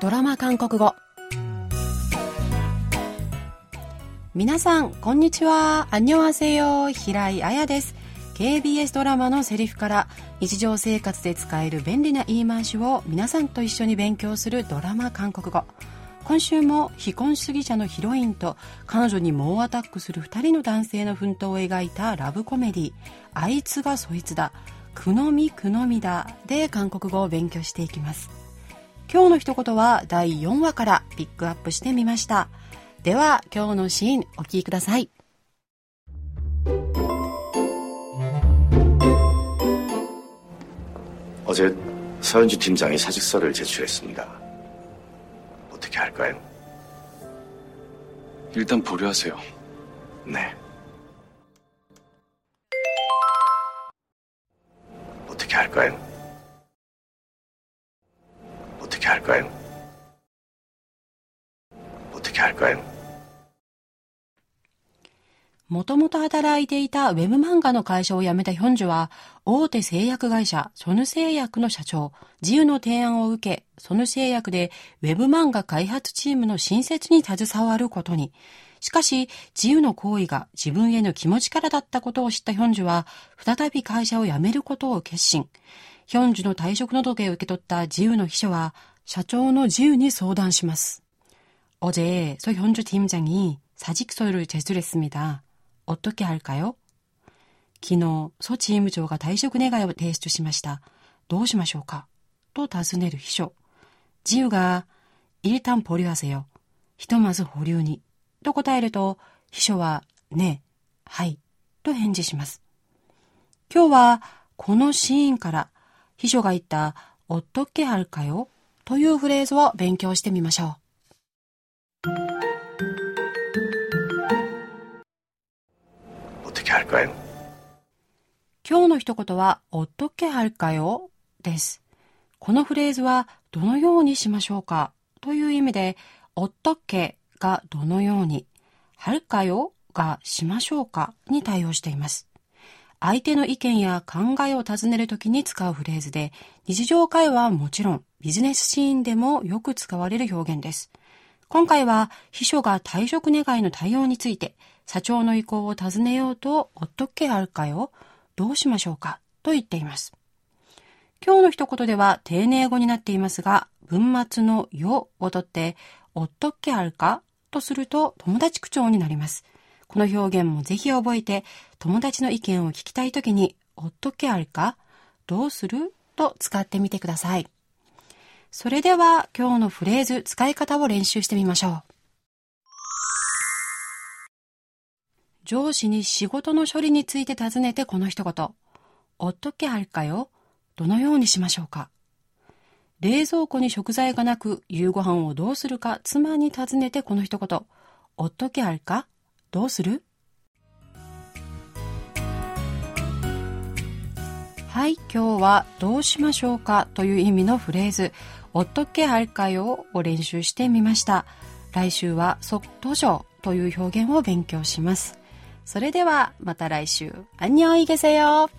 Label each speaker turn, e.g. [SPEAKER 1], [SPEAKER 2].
[SPEAKER 1] ドラマ韓国語。皆さんこんにちは。アンニョンハセヨ平井彩です。KBS ドラマのセリフから日常生活で使える便利な言い回しを皆さんと一緒に勉強するドラマ韓国語。今週も非婚主義者のヒロインと彼女に猛アタックする2人の男性の奮闘を描いたラブコメディあいつがそいつだ。くのみくのみだ。で韓国語を勉強していきます。今日の一言は第4話からピックアップしてみましたでは今日のシーンお聞きください
[SPEAKER 2] 어제서현주팀장이사직서를제출했습니다 어떻게 할까요?
[SPEAKER 3] 일단 보류하세요.
[SPEAKER 2] 네. 어떻게 할까요? 할까요? 어떻게 할까요?
[SPEAKER 1] もともと働いていたウェブ漫画の会社を辞めたヒョンジュは、大手製薬会社ソヌ製薬の社長、自由の提案を受け、ソヌ製薬でウェブ漫画開発チームの新設に携わることに。しかし、自由の行為が自分への気持ちからだったことを知ったヒョンジュは、再び会社を辞めることを決心。ヒョンジュの退職届を受け取った自由の秘書は、 社長の自由に相談します。어제소현주팀장이사직서를제출했습니다 어떻게 할까요? 昨日、そチーム長が退職願を提出しました。どうしましょうかと尋ねる秘書。自由が、일단버려하세요。ひとまず保留に。と答えると、秘書は、ね、はい、と返事します。今日は、このシーンから、秘書が言った、 というフレーズを勉強してみましょう。今日の一言は、おっとけはるかよです。このフレーズは、どのようにしましょうかという意味で、おっとけがどのように、はるかよがしましょうかに対応しています。相手の意見や考えを尋ねるときに使うフレーズで、日常会話はもちろん、ビジネスシーンでもよく使われる表現です。今回は、秘書が退職願の対応について、社長の意向を尋ねようと、おっとけあるかよどうしましょうかと言っています。今日の一言では丁寧語になっていますが、文末のよをとって、おっとっけあるかとすると友達口調になります。この表現もぜひ覚えて、友達の意見を聞きたいときに、おっとけあるか？どうする？と使ってみてください。それでは今日のフレーズ使い方を練習してみましょう。上司に仕事の処理について尋ねてこの一言。おっとけはるかよ？どのようにしましょうか？冷蔵庫に食材がなく夕ご飯をどうするか妻に尋ねてこの一言。おっとけあるか？どうする？はい今日はどうしましょうか？という意味のフレーズ「おっとけはるかよ」を練習してみました。来週は「即登場」という表現を勉強します。それではまた来週。アンニョンイゲセヨ